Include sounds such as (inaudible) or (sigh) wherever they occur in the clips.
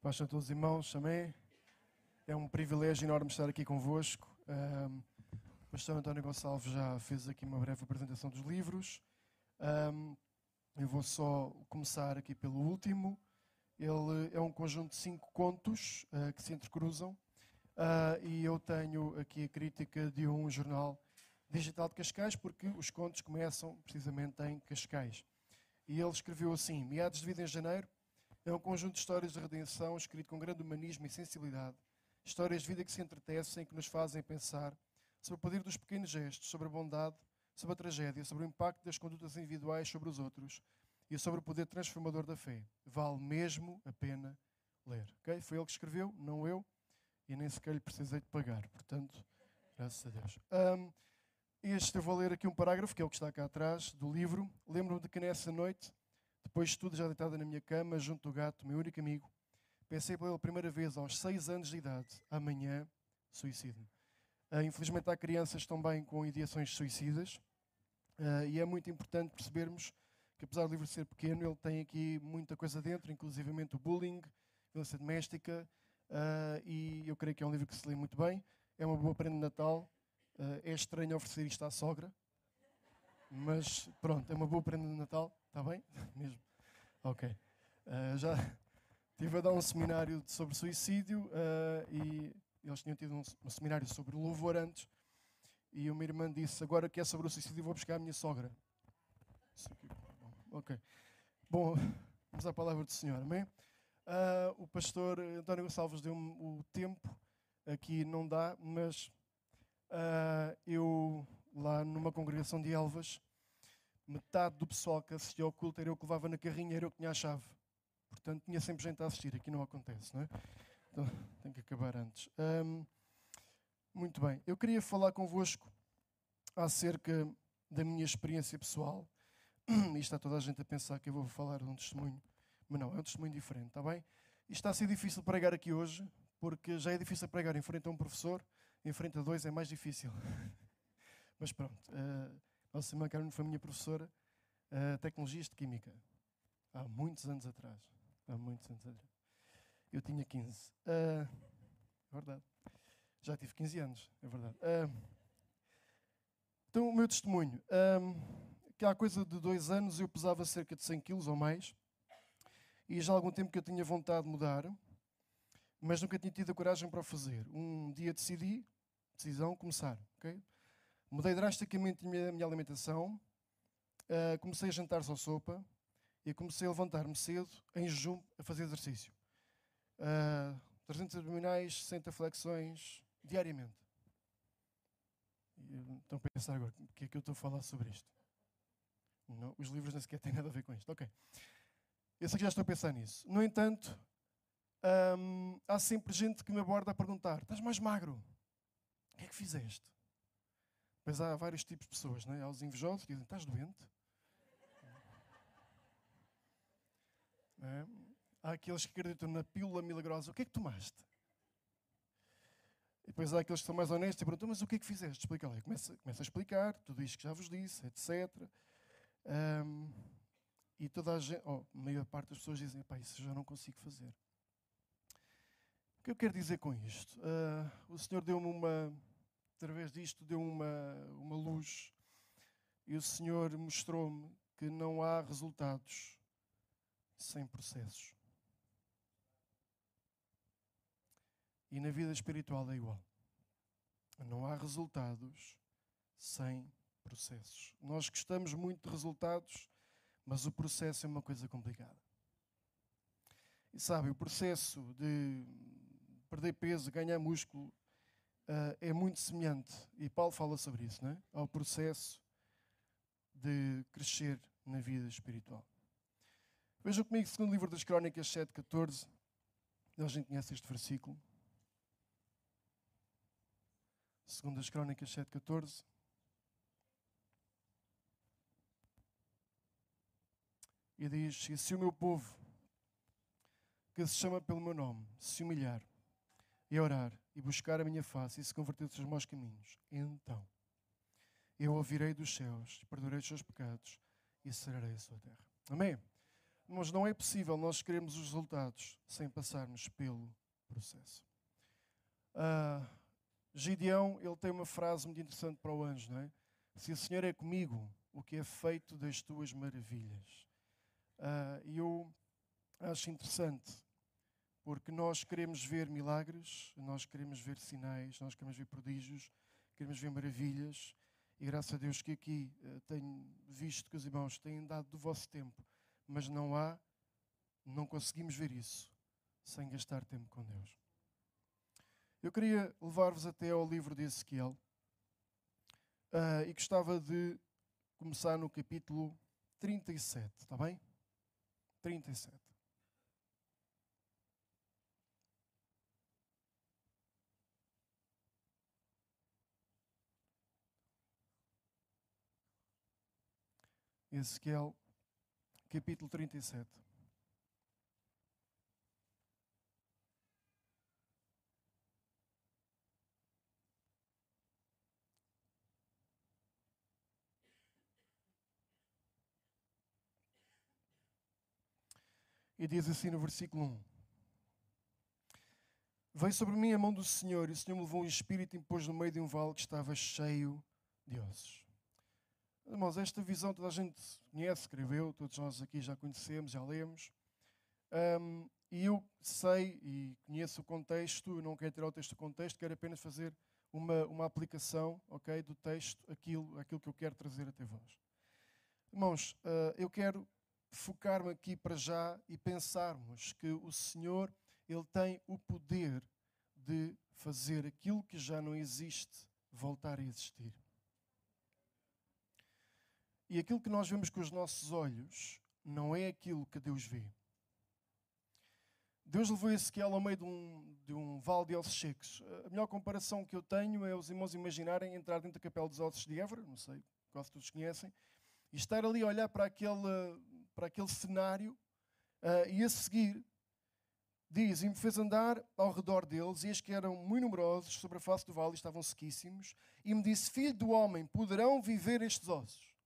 Paz a todos os irmãos, amém? É um privilégio enorme estar aqui convosco. Um, o pastor António Gonçalves já fez aqui uma breve apresentação dos livros. Um, eu vou só começar aqui pelo último. Ele é um conjunto de cinco contos uh, que se entrecruzam. Uh, e eu tenho aqui a crítica de um jornal digital de Cascais, porque os contos começam precisamente em Cascais. E ele escreveu assim: Meados de vida em janeiro, é um conjunto de histórias de redenção escrito com grande humanismo e sensibilidade. Histórias de vida que se entretecem, que nos fazem pensar sobre o poder dos pequenos gestos, sobre a bondade, sobre a tragédia, sobre o impacto das condutas individuais sobre os outros e sobre o poder transformador da fé. Vale mesmo a pena ler. Okay? Foi ele que escreveu, não eu, e nem sequer lhe precisei de pagar. Portanto, graças a Deus. Um, este eu vou ler aqui um parágrafo, que é o que está cá atrás do livro. Lembro-me de que nessa noite depois de tudo, já deitada na minha cama, junto do gato, meu único amigo, pensei pela primeira vez aos seis anos de idade, amanhã, suicídio. Uh, infelizmente há crianças também com ideações suicidas uh, e é muito importante percebermos que apesar do livro ser pequeno, ele tem aqui muita coisa dentro, inclusivamente o bullying, violência doméstica, uh, e eu creio que é um livro que se lê muito bem. É uma boa prenda de Natal. é estranho oferecer isto à sogra, mas pronto, é uma boa prenda de Natal. Está bem? (laughs) Mesmo? Ok. Uh, já (laughs) estive a dar um seminário sobre suicídio uh, e eles tinham tido um, um, seminário sobre louvor antes e uma irmã disse, agora que é sobre o suicídio vou buscar a minha sogra. Ok. Bom, (laughs) vamos à palavra do Senhor, amém? Uh, o pastor António Gonçalves deu-me o tempo, aqui não dá, mas eu lá numa congregação de Elvas metade do pessoal que assistia ao culto era eu que levava na carrinha, era eu que tinha a chave. Portanto, tinha sempre gente a assistir. Aqui não acontece, não é? Então, tem que acabar antes. Muito bem. Eu queria falar convosco acerca da minha experiência pessoal. (clears throat) E está toda a gente a pensar que eu vou falar de um testemunho. Mas não, é um testemunho diferente, está bem? E está a ser difícil pregar aqui hoje, porque já é difícil pregar em frente a um professor, em frente a dois é mais difícil. (laughs) Mas pronto. Uh, nossa irmã Carmen foi minha professora uh, tecnologias de química. Há muitos anos atrás. Há muitos anos atrás. Eu tinha 15. Uh, é verdade. Já tive 15 anos, é verdade. Uh, então, o meu testemunho. que há coisa de dois anos eu pesava cerca de 100 quilos ou mais. E já há algum tempo que eu tinha vontade de mudar, mas nunca tinha tido a coragem para o fazer. Um dia decidi, decisão, começar. Okay? Mudei drasticamente a minha, alimentação, uh, comecei a jantar só sopa e comecei a levantar-me cedo, em jejum, a fazer exercício. Uh, 300 abdominais, 60 flexões, diariamente. Estão a pensar agora, o que é que eu estou a falar sobre isto? Não, os livros nem sequer têm nada a ver com isto. Ok. Eu sei que já estou a pensar nisso. No entanto, hum, há sempre gente que me aborda a perguntar: estás mais magro? O que é que fizeste? Mas há vários tipos de pessoas, não é? Há os invejosos que dizem: Estás doente? É? Há aqueles que acreditam na pílula milagrosa: O que é que tomaste? E depois há aqueles que são mais honestos e perguntam: Mas o que é que fizeste? Explica lá. Começa, começa a explicar tudo isto que já vos disse, etc. Um, e toda a gente, oh, a maior parte das pessoas dizem: Pá, isso já não consigo fazer. O que eu quero dizer com isto? Uh, o Senhor deu-me uma através disto deu uma, uma luz e o Senhor mostrou-me que não há resultados sem processos. E na vida espiritual é igual. Não há resultados sem processos. Nós gostamos muito de resultados, mas o processo é uma coisa complicada. E sabe, o processo de perder peso, ganhar músculo, uh, é muito semelhante, e Paulo fala sobre isso, não é? ao processo de crescer na vida espiritual. Vejam comigo, segundo livro das Crónicas 7,14. A gente conhece este versículo. Segundo as Crónicas 7,14. E diz: E se o meu povo, que se chama pelo meu nome, se humilhar e orar e buscar a minha face e se converter dos maus caminhos, então eu ouvirei dos céus, perdoarei os seus pecados e sararei a sua terra. Amém? Mas não é possível nós queremos os resultados sem passarmos pelo processo. Uh, Gideão, ele tem uma frase muito interessante para o anjo, não é? Se o Senhor é comigo, o que é feito das tuas maravilhas. Uh, e eu acho interessante, porque nós queremos ver milagres, nós queremos ver sinais, nós queremos ver prodígios, queremos ver maravilhas, e graças a Deus que aqui uh, tenho visto que os irmãos têm dado do vosso tempo, mas não há, não conseguimos ver isso sem gastar tempo com Deus. Eu queria levar-vos até ao livro de Ezequiel uh, e gostava de começar no capítulo 37, está bem? 37. Ezequiel, capítulo 37. E diz assim no versículo 1: Veio sobre mim a mão do Senhor, e o Senhor me levou um espírito e me pôs no meio de um vale que estava cheio de ossos. Irmãos, esta visão toda a gente conhece, escreveu, todos nós aqui já conhecemos, já lemos. Um, e eu sei e conheço o contexto, não quero tirar o texto do contexto, quero apenas fazer uma, uma aplicação okay, do texto, aquilo, aquilo que eu quero trazer até vós. Irmãos, uh, eu quero focar-me aqui para já e pensarmos que o Senhor ele tem o poder de fazer aquilo que já não existe voltar a existir. E aquilo que nós vemos com os nossos olhos não é aquilo que Deus vê. Deus levou Ezequiel ao meio de um, de um vale de ossos secos. A melhor comparação que eu tenho é os irmãos imaginarem entrar dentro da capela dos ossos de Évora, não sei, quase todos conhecem, e estar ali a olhar para aquele, para aquele cenário uh, e a seguir diz, e me fez andar ao redor deles, e eis que eram muito numerosos sobre a face do vale, estavam sequíssimos, e me disse, filho do homem, poderão viver estes ossos?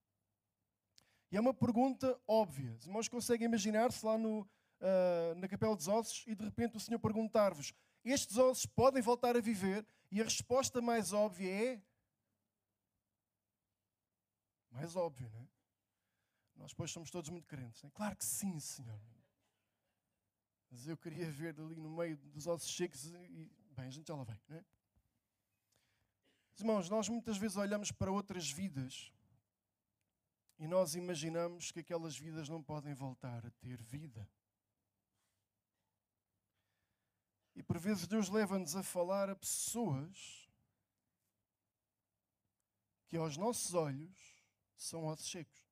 E é uma pergunta óbvia. Os irmãos conseguem imaginar-se lá no, uh, na capela dos ossos e de repente o Senhor perguntar-vos, estes ossos podem voltar a viver? E a resposta mais óbvia é mais óbvio, não é? Nós, pois, somos todos muito crentes. É? Claro que sim, Senhor. Mas eu queria ver ali no meio dos ossos secos e, bem, a gente já lá vem, não é? Irmãos, nós muitas vezes olhamos para outras vidas e nós imaginamos que aquelas vidas não podem voltar a ter vida. E por vezes Deus leva-nos a falar a pessoas que aos nossos olhos são ossos secos.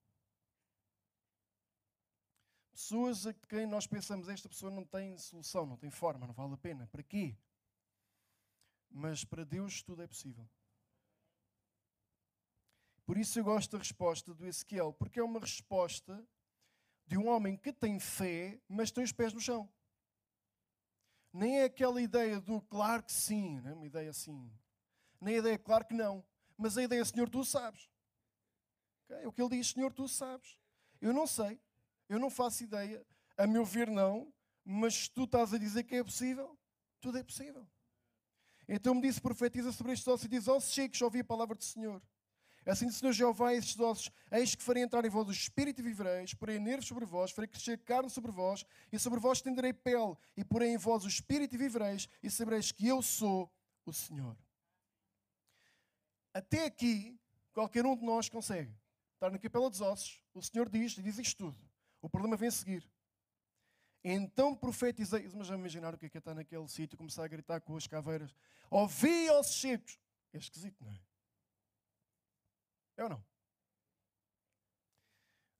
Pessoas a quem nós pensamos, esta pessoa não tem solução, não tem forma, não vale a pena. Para quê? Mas para Deus tudo é possível. Por isso eu gosto da resposta do Ezequiel, porque é uma resposta de um homem que tem fé, mas tem os pés no chão. Nem é aquela ideia do claro que sim, né? uma ideia assim. Nem a ideia claro que não. Mas a ideia, Senhor, tu sabes. Okay? O que ele diz, Senhor, tu sabes. Eu não sei, eu não faço ideia, a meu ver, não, mas tu estás a dizer que é possível, tudo é possível. Então me disse, profetiza sobre estes ossos e diz: Ossos secos, ouvi a palavra do Senhor. Assim diz o Senhor Jeová, estes ossos, eis que farei entrar em vós o espírito e vivereis, porei nervos sobre vós, farei crescer carne sobre vós, e sobre vós estenderei pele, e porei em vós o espírito e vivereis, e sabereis que eu sou o Senhor. Até aqui, qualquer um de nós consegue estar na capela dos ossos, o Senhor diz, e diz isto tudo. O problema vem a seguir. Então profetizei, mas já imaginar o que é que é estar naquele sítio começar a gritar com as caveiras: Ouvi ossos secos. É esquisito, não é? É ou não?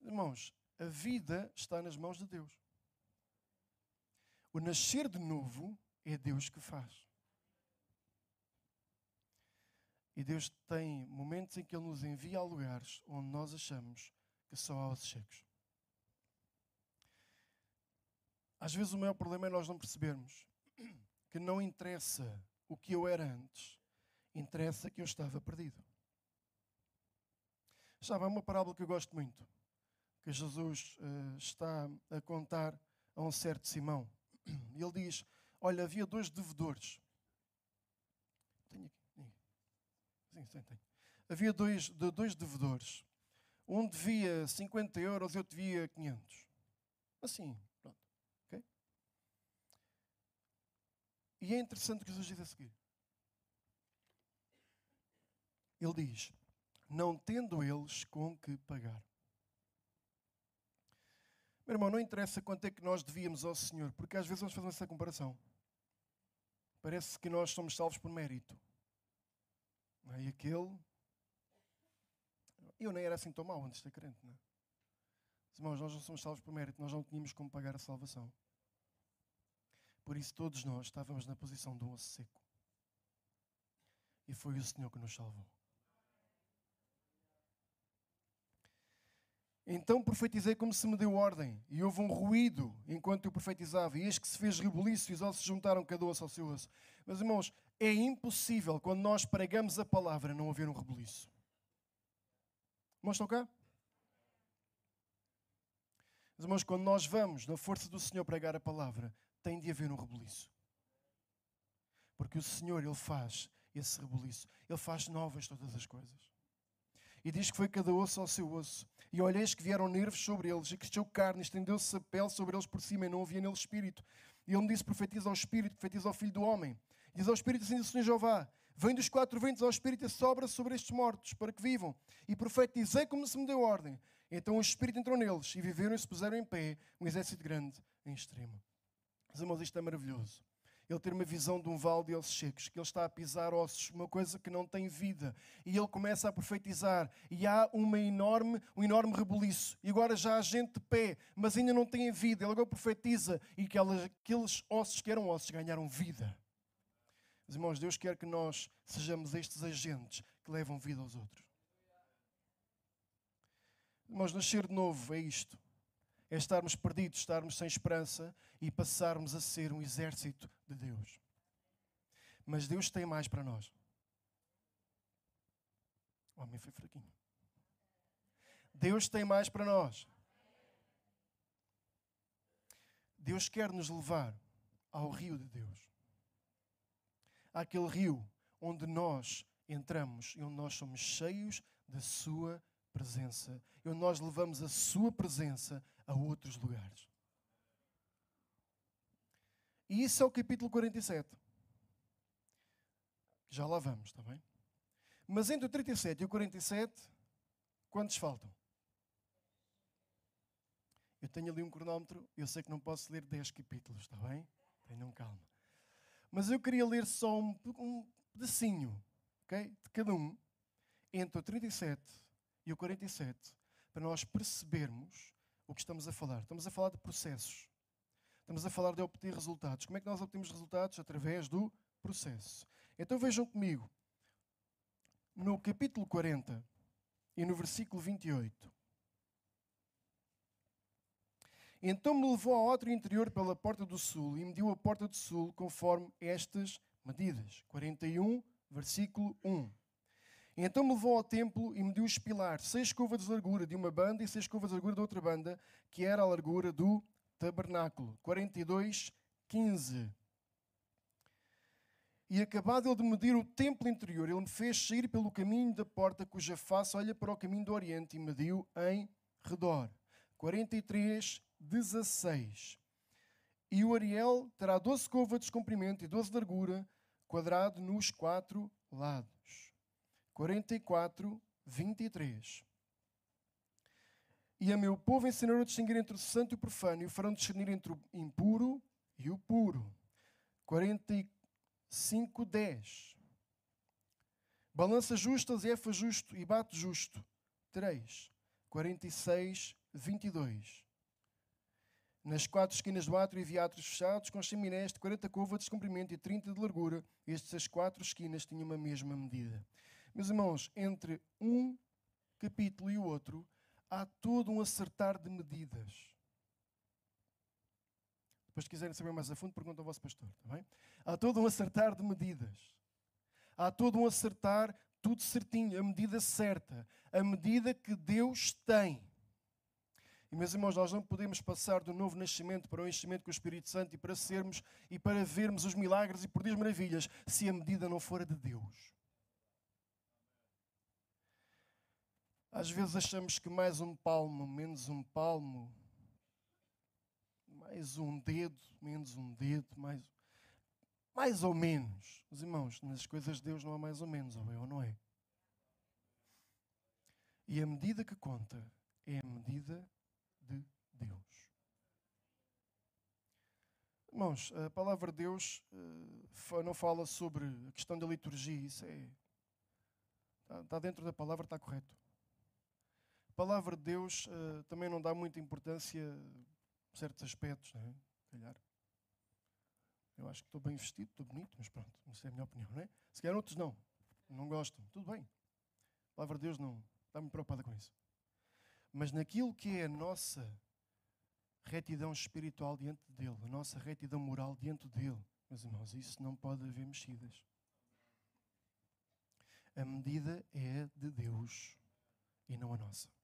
Irmãos, a vida está nas mãos de Deus. O nascer de novo é Deus que faz. E Deus tem momentos em que Ele nos envia a lugares onde nós achamos que só há ossos secos. Às vezes o maior problema é nós não percebermos que não interessa o que eu era antes, interessa que eu estava perdido. Já há uma parábola que eu gosto muito, que Jesus uh, está a contar a um certo Simão. Ele diz: Olha, havia dois devedores. Tenho aqui. Sim, sim, tenho. Havia dois, dois devedores. Um devia 50 euros e outro devia 500. Assim, pronto. Okay? E é interessante o que Jesus diz a seguir. Ele diz: Não tendo eles com que pagar. Meu irmão, não interessa quanto é que nós devíamos ao Senhor, porque às vezes vamos fazer essa comparação. Parece que nós somos salvos por mérito. E aquele. Eu nem era assim tão mau antes de ser crente, não é? Irmãos, nós não somos salvos por mérito, nós não tínhamos como pagar a salvação. Por isso, todos nós estávamos na posição de um osso seco. E foi o Senhor que nos salvou. Então profetizei como se me deu ordem, e houve um ruído enquanto eu profetizava, e eis que se fez rebuliço e os ossos juntaram cada osso ao seu osso. Mas irmãos, é impossível quando nós pregamos a palavra não haver um rebuliço. Estão cá? Mas, irmãos, quando nós vamos na força do Senhor pregar a palavra, tem de haver um rebuliço. Porque o Senhor, Ele faz esse rebuliço. Ele faz novas todas as coisas. E diz que foi cada osso ao seu osso. E olheis que vieram nervos sobre eles, e cresceu carne, estendeu-se a pele sobre eles por cima, e não havia nele espírito. E ele me disse: profetiza ao espírito, profetiza ao filho do homem. Diz ao espírito assim: Senhor Jeová: Vem dos quatro ventos ao espírito e sobra sobre estes mortos, para que vivam. E profetizei como se me deu ordem. Então o espírito entrou neles, e viveram e se puseram em pé, um exército grande em extremo. Mas, irmãos, isto é maravilhoso ele ter uma visão de um vale de ossos secos, que ele está a pisar ossos, uma coisa que não tem vida. E ele começa a profetizar, e há uma enorme, um enorme rebuliço. E agora já há gente de pé, mas ainda não têm vida. Ele agora profetiza, e aquelas, aqueles ossos que eram ossos ganharam vida. Mas, irmãos, Deus quer que nós sejamos estes agentes que levam vida aos outros. Irmãos, nascer de novo é isto é estarmos perdidos, estarmos sem esperança e passarmos a ser um exército de Deus. Mas Deus tem mais para nós. O homem foi fraquinho. Deus tem mais para nós. Deus quer nos levar ao rio de Deus. Àquele rio onde nós entramos e onde nós somos cheios da Sua presença. E onde nós levamos a Sua presença a outros lugares. E isso é o capítulo 47. Já lá vamos, está bem? Mas entre o 37 e o 47, quantos faltam? Eu tenho ali um cronómetro, eu sei que não posso ler 10 capítulos, está bem? Tenham calma. Mas eu queria ler só um, um pedacinho, ok? De cada um, entre o 37 e o 47, para nós percebermos o que estamos a falar. Estamos a falar de processos. Estamos a falar de obter resultados. Como é que nós obtemos resultados? Através do processo. Então vejam comigo, no capítulo 40 e no versículo 28. Então me levou ao outro interior pela porta do sul e mediu a porta do sul conforme estas medidas. 41, versículo 1. Então me levou ao templo e mediu os pilares, seis curvas de largura de uma banda e seis curvas de largura da outra banda, que era a largura do tabernáculo. 42, 15. E acabado ele de medir o templo interior, ele me fez sair pelo caminho da porta, cuja face olha para o caminho do oriente, e mediu em redor. 43, 16. E o Ariel terá 12 covas de comprimento e 12 de largura, quadrado nos quatro lados. 44, 23. E a meu povo ensinaram a distinguir entre o santo e o profano, e o farão discernir entre o impuro e o puro. 45, 10. Balança justa, zefa justo e bate justo. 3. 46, 22. Nas quatro esquinas do átrio havia átrios fechados, com chaminés de 40 covas de comprimento e 30 de largura. Estas quatro esquinas tinham a mesma medida. Meus irmãos, entre um capítulo e o outro, há todo um acertar de medidas. Depois, se quiserem saber mais a fundo, perguntam ao vosso pastor, está bem? Há todo um acertar de medidas. Há todo um acertar, tudo certinho, a medida certa, a medida que Deus tem. E, meus irmãos, nós não podemos passar do novo nascimento para o enchimento com o Espírito Santo e para sermos e para vermos os milagres e por Deus maravilhas se a medida não for a de Deus. Às vezes achamos que mais um palmo, menos um palmo, mais um dedo, menos um dedo, mais, mais ou menos. Os irmãos, nas coisas de Deus não há mais ou menos, ou é ou não é? E a medida que conta é a medida de Deus. Irmãos, a palavra de Deus uh, não fala sobre a questão da liturgia, isso é. Está, está dentro da palavra, está correto. A palavra de Deus uh, também não dá muita importância a certos aspectos, não é? Calhar. Eu acho que estou bem vestido, estou bonito, mas pronto, isso é a minha opinião, não é? Se calhar outros não, não gostam, tudo bem. A palavra de Deus não está muito preocupada com isso. Mas naquilo que é a nossa retidão espiritual diante dele, a nossa retidão moral diante dele, meus irmãos, isso não pode haver mexidas. A medida é de Deus e não a nossa.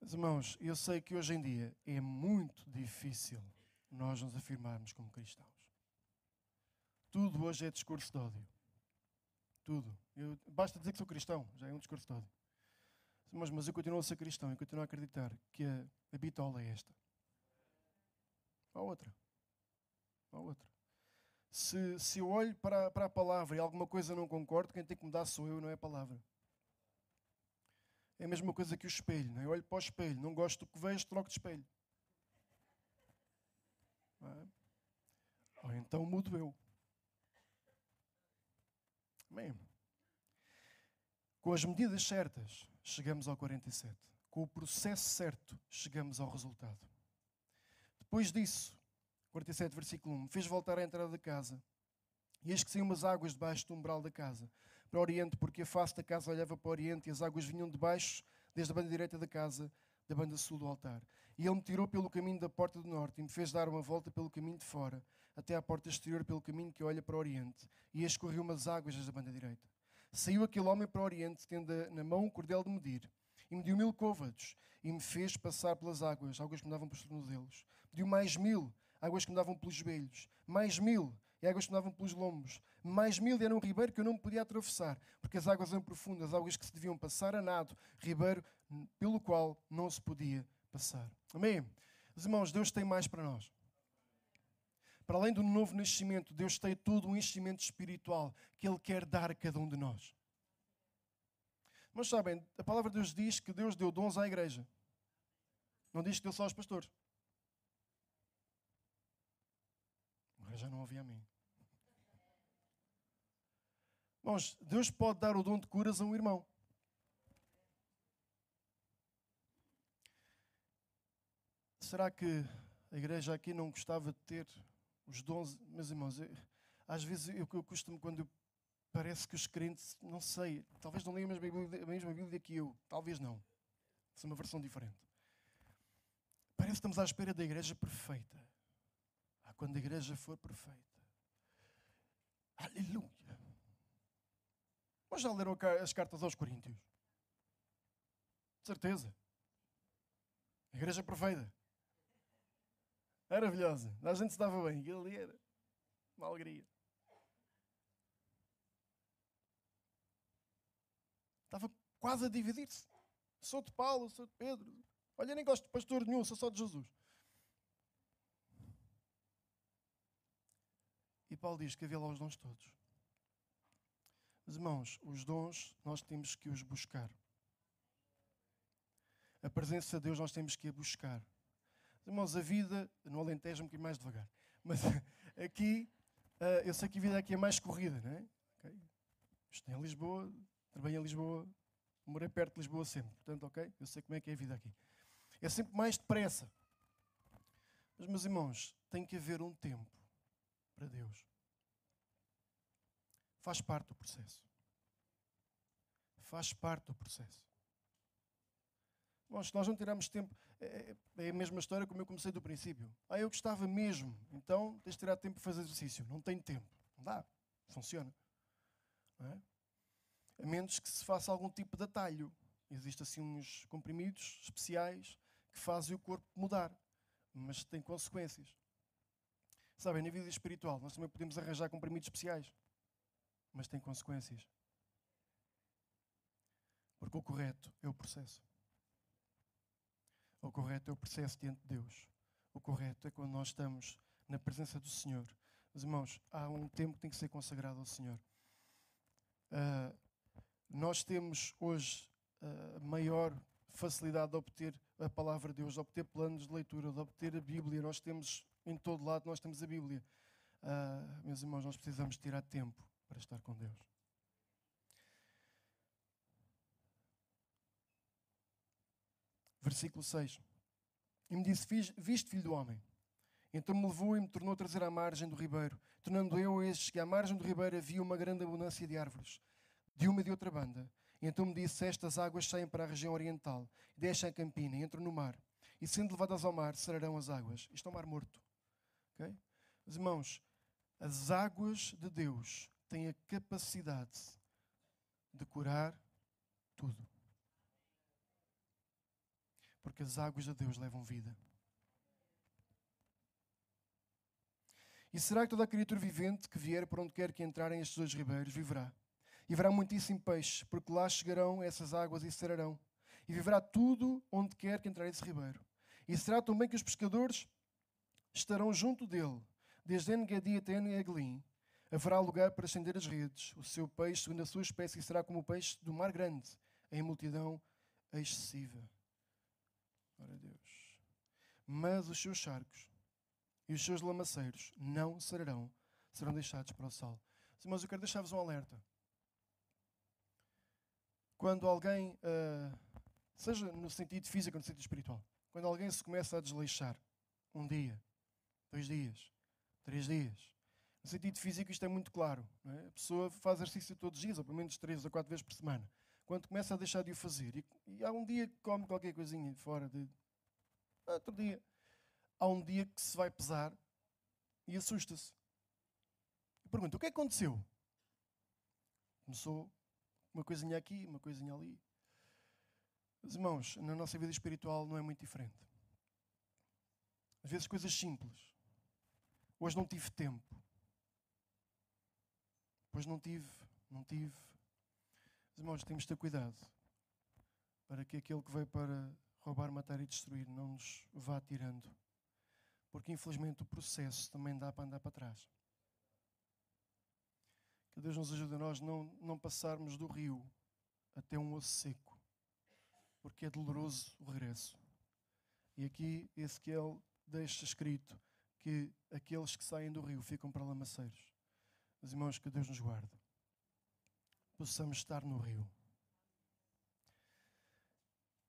Meus irmãos, eu sei que hoje em dia é muito difícil nós nos afirmarmos como cristãos. Tudo hoje é discurso de ódio. Tudo. Eu, basta dizer que sou cristão, já é um discurso de ódio. Mas, mas eu continuo a ser cristão e continuo a acreditar que a, a bitola é esta. Há outra. Há outra. Se, se eu olho para, para a palavra e alguma coisa não concordo, quem tem que mudar sou eu, não é a palavra. É a mesma coisa que o espelho. Não é? Eu olho para o espelho, não gosto do que vejo, troco de espelho. É? Ou então mudo eu. Amém. Com as medidas certas, chegamos ao 47. Com o processo certo, chegamos ao resultado. Depois disso, 47, versículo 1, fez voltar à entrada da casa. E eis que saíam umas águas debaixo do umbral da casa, para o oriente, porque a face da casa olhava para o oriente, e as águas vinham de baixo, desde a banda direita da casa, da banda sul do altar. E ele me tirou pelo caminho da porta do norte, e me fez dar uma volta pelo caminho de fora, até à porta exterior, pelo caminho que olha para o oriente, e escorreu umas águas desde a banda direita. Saiu aquele homem para o Oriente, tendo na mão um cordel de medir, e mediu mil côvados, e me fez passar pelas águas, águas que me davam pelos tornozelos. Mediu mais mil, águas que me davam pelos joelhos, mais mil, e águas que pelos lombos. Mais mil era um ribeiro que eu não podia atravessar, porque as águas eram profundas, águas que se deviam passar a nado, ribeiro pelo qual não se podia passar. Amém? Os irmãos, Deus tem mais para nós. Para além do novo nascimento, Deus tem todo um enchimento espiritual que Ele quer dar a cada um de nós. Mas sabem, a palavra de Deus diz que Deus deu dons à igreja. Não diz que deu só aos pastores. Já não ouvi a mim. Irmãos, Deus pode dar o dom de curas a um irmão. Será que a igreja aqui não gostava de ter os dons, meus irmãos, eu, às vezes eu, eu costumo, quando eu, parece que os crentes, não sei, talvez não leiam a mesma Bíblia, a mesma Bíblia que eu, talvez não. é uma versão diferente. Parece que estamos à espera da igreja perfeita. Quando a igreja for perfeita. Aleluia. Mas já leram as cartas aos Coríntios? De certeza. A igreja perfeita. Maravilhosa. A gente se dava bem. Aquilo ali era uma alegria. Estava quase a dividir-se. Sou de Paulo, sou de Pedro. Olha, nem gosto de pastor nenhum, sou só de Jesus. E Paulo diz que havia lá os dons todos. Mas, irmãos, os dons nós temos que os buscar. A presença de Deus nós temos que a buscar. Irmãos, a vida, no Alentejo um bocadinho mais devagar, mas (laughs) aqui, uh, eu sei que a vida aqui é mais corrida, não é? Okay? Estou em Lisboa, trabalhei em Lisboa, morei perto de Lisboa sempre, portanto, ok? Eu sei como é que é a vida aqui. É sempre mais depressa. Mas, meus irmãos, tem que haver um tempo para Deus. Faz parte do processo. Faz parte do processo. Bom, se nós não tirarmos tempo, é, é, é, a mesma história como eu comecei do princípio. Ah, eu gostava mesmo, então tens de tirar tempo para fazer exercício. Não tenho tempo. Não dá. Funciona. Não é? A menos que se faça algum tipo de atalho. Existem assim uns comprimidos especiais que fazem o corpo mudar, mas tem consequências. Sabem, na vida espiritual, nós também podemos arranjar comprimidos especiais, mas tem consequências. Porque o correto é o processo. O correto é o processo diante de Deus. O correto é quando nós estamos na presença do Senhor. Meus irmãos, há um tempo que tem que ser consagrado ao Senhor. Uh, nós temos hoje uh, maior facilidade de obter a palavra de Deus, de obter planos de leitura, de obter a Bíblia. Nós temos, em todo lado, nós temos a Bíblia. Uh, meus irmãos, nós precisamos tirar tempo para estar com Deus. Versículo 6. E me disse: Viste, filho do homem? Então me levou e me tornou a trazer à margem do ribeiro. Tornando eu estes que à margem do ribeiro havia uma grande abundância de árvores, de uma e de outra banda. E então me disse: Estas águas saem para a região oriental, deixam a campina entram no mar. E sendo levadas ao mar, serão as águas. Isto é um mar morto. Okay? Mas, irmãos, as águas de Deus têm a capacidade de curar tudo. Porque as águas de Deus levam vida. E será que toda criatura vivente que vier por onde quer que entrarem estes dois ribeiros viverá? E haverá muitíssimo peixe, porque lá chegarão essas águas e serão. E viverá tudo onde quer que entrar esse ribeiro. E será também que os pescadores estarão junto dele, desde Engedi até Eneglim. Haverá lugar para estender as redes. O seu peixe, segundo a sua espécie, será como o peixe do mar grande, em multidão excessiva. Ora Deus. Mas os seus charcos e os seus lamaceiros não serão, serão deixados para o sal. Mas eu quero deixar-vos um alerta. Quando alguém, uh, seja no sentido físico ou no sentido espiritual, quando alguém se começa a desleixar, um dia, dois dias, três dias, no sentido físico isto é muito claro. É? A pessoa faz exercício todos os dias, ou pelo menos três ou quatro vezes por semana. Quando começa a deixar de o fazer, e, e há um dia que come qualquer coisinha fora de. Outro dia. Há um dia que se vai pesar e assusta-se. Pergunta: o que é que aconteceu? Começou uma coisinha aqui, uma coisinha ali. Mas, irmãos, na nossa vida espiritual não é muito diferente. Às vezes coisas simples. Hoje não tive tempo. Hoje não tive, não tive. Mas, irmãos, temos de ter cuidado para que aquele que veio para roubar, matar e destruir não nos vá tirando. Porque, infelizmente, o processo também dá para andar para trás. Que Deus nos ajude a nós não, não passarmos do rio até um osso seco, porque é doloroso o regresso. E aqui Ezequiel deixa escrito que aqueles que saem do rio ficam para lamaceiros. Mas irmãos, que Deus nos guarde. Possamos estar no rio.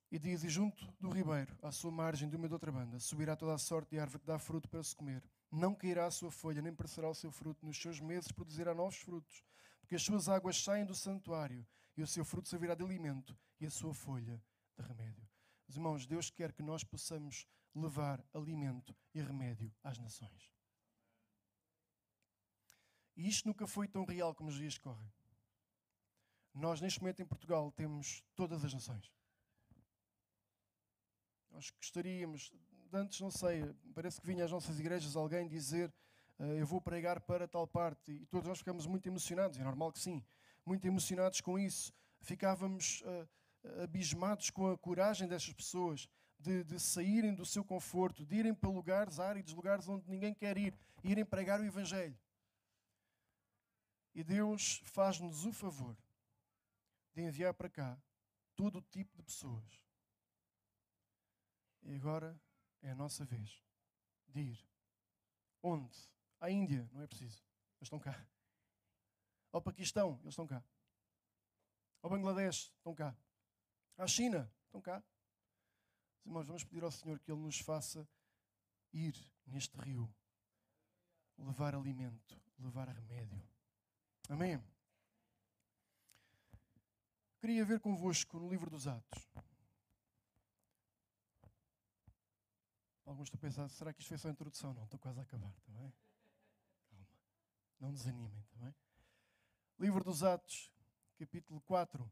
E diz: E junto do ribeiro, à sua margem de uma e de outra banda, subirá toda a sorte de árvore que dá fruto para se comer não cairá a sua folha, nem parecerá o seu fruto. Nos seus meses produzirá novos frutos, porque as suas águas saem do santuário, e o seu fruto servirá de alimento, e a sua folha de remédio. Os irmãos, Deus quer que nós possamos levar alimento e remédio às nações. E isto nunca foi tão real como os dias que correm. Nós, neste momento, em Portugal, temos todas as nações. Nós gostaríamos, antes não sei, parece que vinha às nossas igrejas alguém dizer uh, eu vou pregar para tal parte e todos nós ficamos muito emocionados, é normal que sim, muito emocionados com isso. Ficávamos uh, abismados com a coragem destas pessoas de, de, saírem do seu conforto, de irem para lugares áridos, lugares onde ninguém quer ir, e irem pregar o Evangelho. E Deus faz-nos o favor de enviar para cá todo o tipo de pessoas. E agora é a nossa vez de ir. Onde? À Índia, não é preciso. Eles estão cá. Ao Paquistão, eles estão cá. Ao Bangladesh, estão cá. À China, estão cá. Irmãos, vamos pedir ao Senhor que Ele nos faça ir neste rio, levar alimento, levar remédio. Amém? Queria ver convosco no livro dos Atos. Alguns estão a pensar, será que isto foi só a introdução? Não, estou quase a acabar, também. Tá Calma. Não desanimem, também. Tá livro dos Atos, capítulo 4.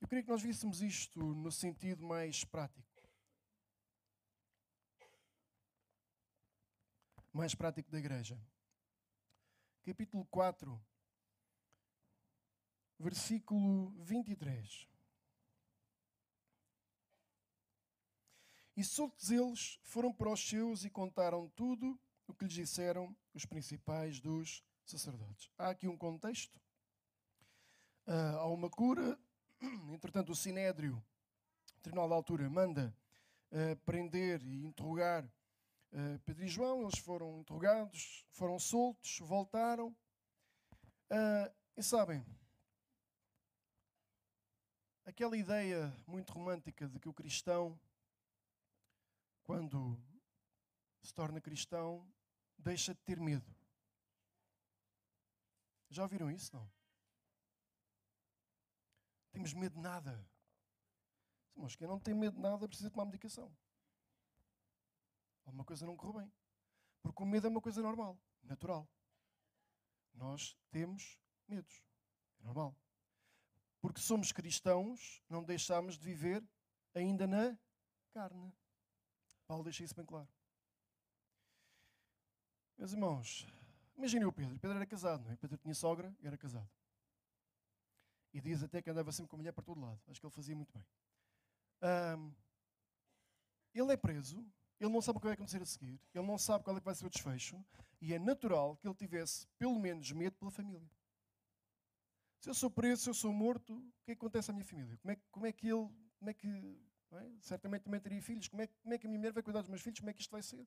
Eu queria que nós víssemos isto no sentido mais prático. Mais prático da igreja. Capítulo 4, versículo 23. E soltos eles foram para os seus e contaram tudo o que lhes disseram os principais dos sacerdotes. Há aqui um contexto. Uh, há uma cura. (clears throat) Entretanto, o Sinédrio, o Tribunal da Altura, manda uh, prender e interrogar uh, Pedro e João. Eles foram interrogados, foram soltos, voltaram. e sabem, aquela ideia muito romântica de que o cristão, quando se torna cristão, deixa de ter medo. Já ouviram isso? Não? Temos medo de nada. Mas quem não tem medo de nada precisa tomar medicação. Alguma coisa não correu bem. Porque o medo é uma coisa normal, natural. Nós temos medos. É normal. Porque somos cristãos, não deixamos de viver ainda na carne. Paulo deixa isso bem claro. Meus irmãos, imaginem o Pedro. Pedro era casado, não é? Pedro tinha sogra e era casado. E diz até que andava sempre com a mulher para todo lado. Acho que ele fazia muito bem. Um, ele é preso, ele não sabe o que vai acontecer a seguir, ele não sabe qual é que vai ser o desfecho, e é natural que ele tivesse pelo menos medo pela família. Se eu sou preso, se eu sou morto, o que, é acontece à minha família? Como é, como é que ele, como é que, é? certamente também teria filhos, como é, como é que a minha mulher vai cuidar dos meus filhos, como é que isto vai ser?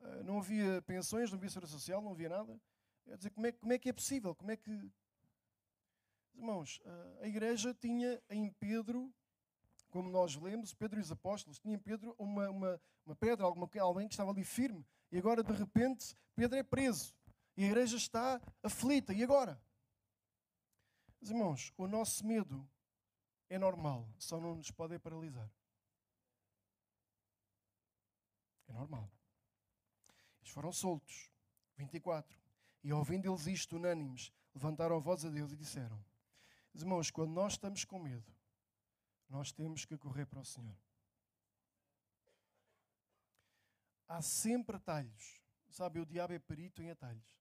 Ah, não havia pensões, não havia segurança social, não havia nada. Quer dizer, como é, como é que é possível? Como é que. Irmãos, ah, a igreja tinha em Pedro, como nós lemos, Pedro e os apóstolos, tinha em Pedro uma, uma, uma pedra, alguma, alguém que estava ali firme. E agora, de repente, Pedro é preso. E a igreja está aflita. E agora? Irmãos, o nosso medo é normal, só não nos pode paralisar. É normal. Eles foram soltos. 24. E ouvindo eles isto, unânimes, levantaram a voz a Deus e disseram: Irmãos, quando nós estamos com medo, nós temos que correr para o Senhor. Há sempre atalhos. Sabe, o diabo é perito em atalhos.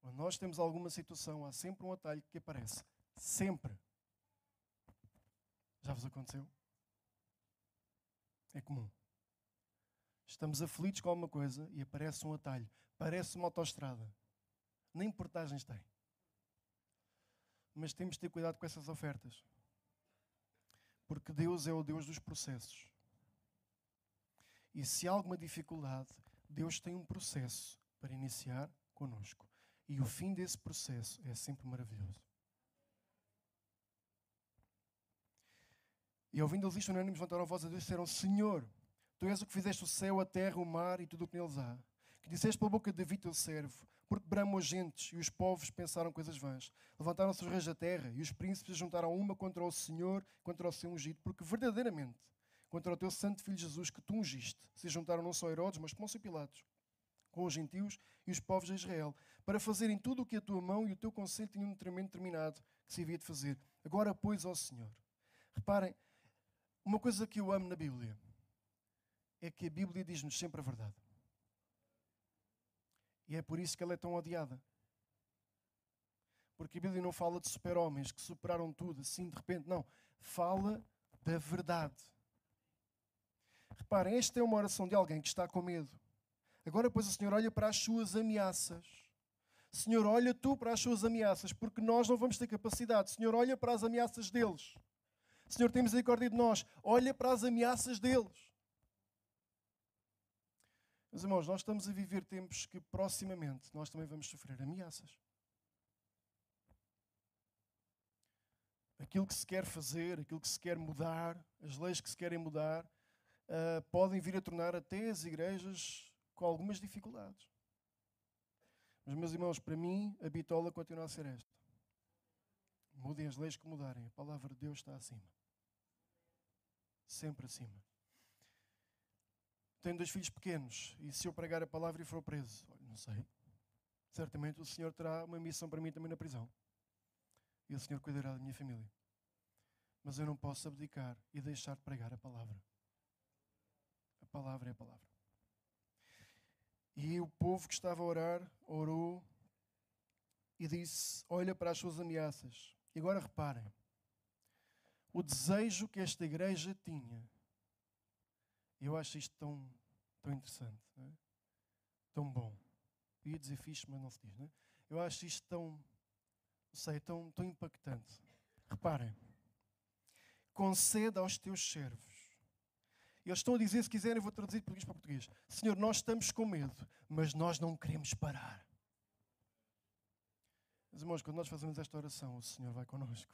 Quando nós temos alguma situação, há sempre um atalho que aparece. Sempre. Já vos aconteceu? É comum. Estamos aflitos com alguma coisa e aparece um atalho. Parece uma autoestrada. Nem portagens tem. Mas temos de ter cuidado com essas ofertas. Porque Deus é o Deus dos processos. E se há alguma dificuldade, Deus tem um processo para iniciar conosco. E o fim desse processo é sempre maravilhoso. E ouvindo eles isto, unânimes levantaram a voz a Deus e disseram: Senhor, Tu és o que fizeste o céu, a terra, o mar e tudo o que neles há. Que disseste pela boca de Davi, teu servo, porque bramam as gentes e os povos pensaram coisas vãs. Levantaram-se os reis da terra e os príncipes juntaram uma contra o Senhor, contra o seu ungido, porque verdadeiramente contra o teu santo filho Jesus que tu ungiste, se juntaram não só Herodes, mas Pôncio Pilatos, com os gentios e os povos de Israel, para fazerem tudo o que a tua mão e o teu conselho tinham determinado que se havia de fazer. Agora, pois, ó Senhor. Reparem, uma coisa que eu amo na Bíblia é que a Bíblia diz-nos sempre a verdade. E é por isso que ela é tão odiada. Porque a Bíblia não fala de super-homens que superaram tudo assim de repente. Não. Fala da verdade. Reparem, esta é uma oração de alguém que está com medo. Agora, pois, o Senhor olha para as suas ameaças. Senhor, olha tu para as suas ameaças, porque nós não vamos ter capacidade. Senhor, olha para as ameaças deles. Senhor, tem misericórdia de nós. Olha para as ameaças deles. Meus irmãos, nós estamos a viver tempos que proximamente nós também vamos sofrer ameaças. Aquilo que se quer fazer, aquilo que se quer mudar, as leis que se querem mudar, uh, podem vir a tornar até as igrejas com algumas dificuldades. Mas, meus irmãos, para mim, a bitola continua a ser esta. Mudem as leis que mudarem, a palavra de Deus está acima. Sempre acima tenho dois filhos pequenos e se eu pregar a palavra e for preso, não sei. Certamente o Senhor terá uma missão para mim também na prisão. E o Senhor cuidará da minha família. Mas eu não posso abdicar e deixar de pregar a palavra. A palavra é a palavra. E o povo que estava a orar, orou e disse: Olha para as suas ameaças. E agora reparem: o desejo que esta igreja tinha. Eu acho isto tão, tão interessante, é? tão bom. Eu ia dizer fixe, mas não se diz, não é? Eu acho isto tão, não sei, tão, tão impactante. Reparem, conceda aos teus servos. Eles estão a dizer, se quiserem, eu vou traduzir de português para português. Senhor, nós estamos com medo, mas nós não queremos parar. Mas, irmãos, quando nós fazemos esta oração, o Senhor vai connosco.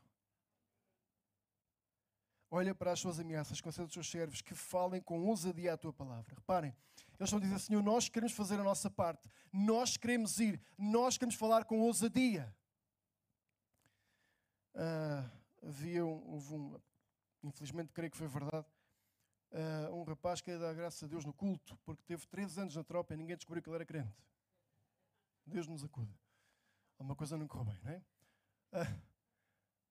Olha para as suas ameaças, concede aos seus servos que falem com ousadia a tua palavra. Reparem, eles estão a dizer, Senhor, nós queremos fazer a nossa parte, nós queremos ir, nós queremos falar com ousadia. Uh, havia um, houve um, infelizmente creio que foi verdade, uh, um rapaz que ia dar graças a Deus no culto, porque teve três anos na tropa e ninguém descobriu que ele era crente. Deus nos acuda. Alguma coisa não correu bem, não é? Uh,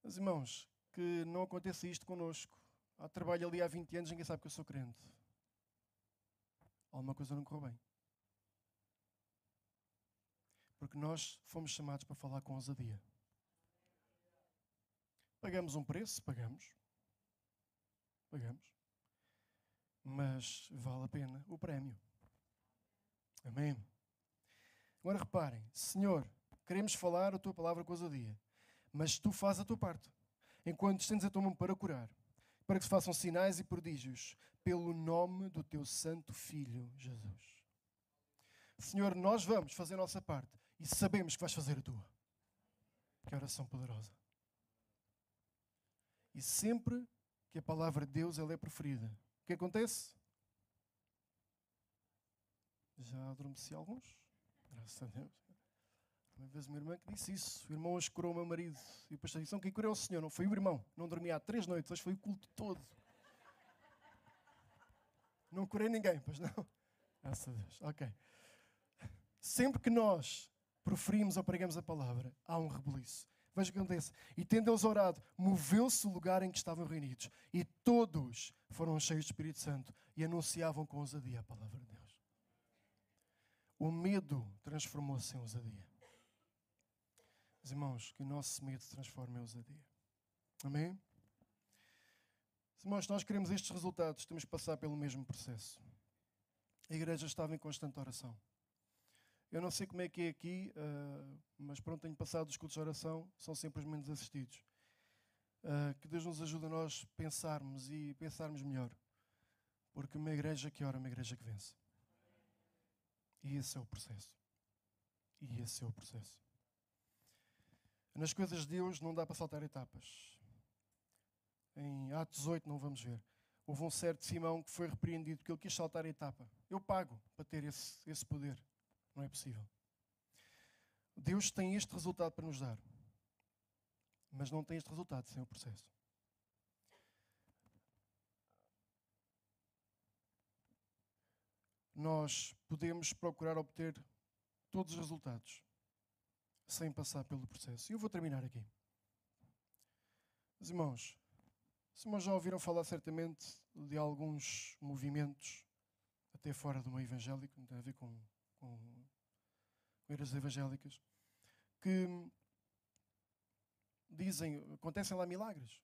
mas irmãos, que não aconteça isto connosco. Há trabalho ali há 20 anos, ninguém sabe que eu sou crente. Alguma coisa não correu bem. Porque nós fomos chamados para falar com ousadia. Pagamos um preço? Pagamos. Pagamos. Mas vale a pena o prémio. Amém. Agora reparem, Senhor, queremos falar a tua palavra com ousadia, mas tu fazes a tua parte enquanto estendes a tua mão para curar, para que se façam sinais e prodígios, pelo nome do teu santo Filho, Jesus. Senhor, nós vamos fazer a nossa parte e sabemos que vais fazer a tua. Que oração poderosa. E sempre que a palavra de Deus ela é preferida, o que acontece? Já adormeci alguns? Graças a Deus. Uma vez uma irmã que disse isso. O irmão hoje curou o meu marido. E o pastor disse: quem curou é o Senhor, não foi o irmão. Não dormia há três noites, hoje foi o culto todo. Não curei ninguém, pois não? Graças a Deus. Ok. Sempre que nós proferimos ou pregamos a palavra, há um rebuliço. Veja o que acontece. E tendo eles orado, moveu-se o lugar em que estavam reunidos. E todos foram cheios do Espírito Santo e anunciavam com ousadia a palavra de Deus. O medo transformou-se em ousadia. Mas, irmãos, que o nosso medo se transforme em ousadia. Amém? Irmãos, se nós queremos estes resultados, temos que passar pelo mesmo processo. A igreja estava em constante oração. Eu não sei como é que é aqui, uh, mas pronto, tenho passado os cultos de oração, são sempre os menos assistidos. Uh, que Deus nos ajude a nós pensarmos e pensarmos melhor. Porque uma igreja que ora é uma igreja que vence. E esse é o processo. E esse é o processo. Nas coisas de Deus não dá para saltar etapas. Em Atos 8 não vamos ver. Houve um certo Simão que foi repreendido porque ele quis saltar a etapa. Eu pago para ter esse, esse poder. Não é possível. Deus tem este resultado para nos dar. Mas não tem este resultado sem o processo. Nós podemos procurar obter todos os resultados sem passar pelo processo. E eu vou terminar aqui. Mas, irmãos, os irmãos já ouviram falar certamente de alguns movimentos, até fora do meio evangélico, não tem a ver com, com igrejas evangélicas, que dizem, acontecem lá milagres.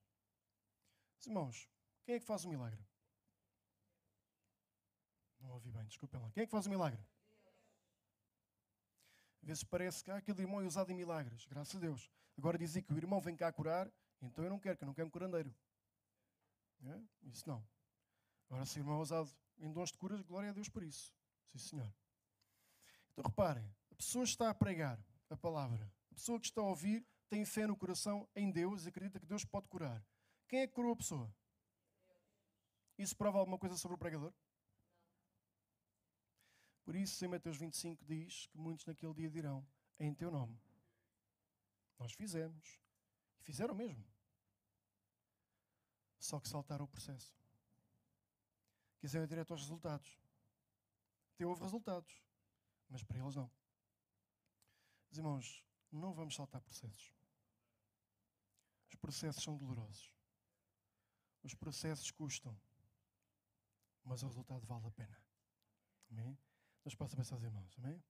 Mas, irmãos, quem é que faz o milagre? Não ouvi bem, desculpem lá. Quem é que faz o milagre? Às vezes parece que ah, aquele irmão é usado em milagres, graças a Deus. Agora dizer que o irmão vem cá curar, então eu não quero, que eu não quero um curandeiro. É? Isso não. Agora, se o irmão é usado em dons de curas, glória a Deus por isso. Sim, senhor. Então reparem, a pessoa está a pregar a palavra. A pessoa que está a ouvir tem fé no coração em Deus e acredita que Deus pode curar. Quem é que curou a pessoa? Isso prova alguma coisa sobre o pregador? Por isso, em Mateus 25 diz que muitos naquele dia dirão: Em teu nome. Nós fizemos. E fizeram mesmo. Só que saltaram o processo. Quiseram ir direto aos resultados. Até houve resultados. Mas para eles não. Mas, irmãos, não vamos saltar processos. Os processos são dolorosos. Os processos custam, mas o resultado vale a pena. Amém? Deus possa abençoar os irmãos. Amém?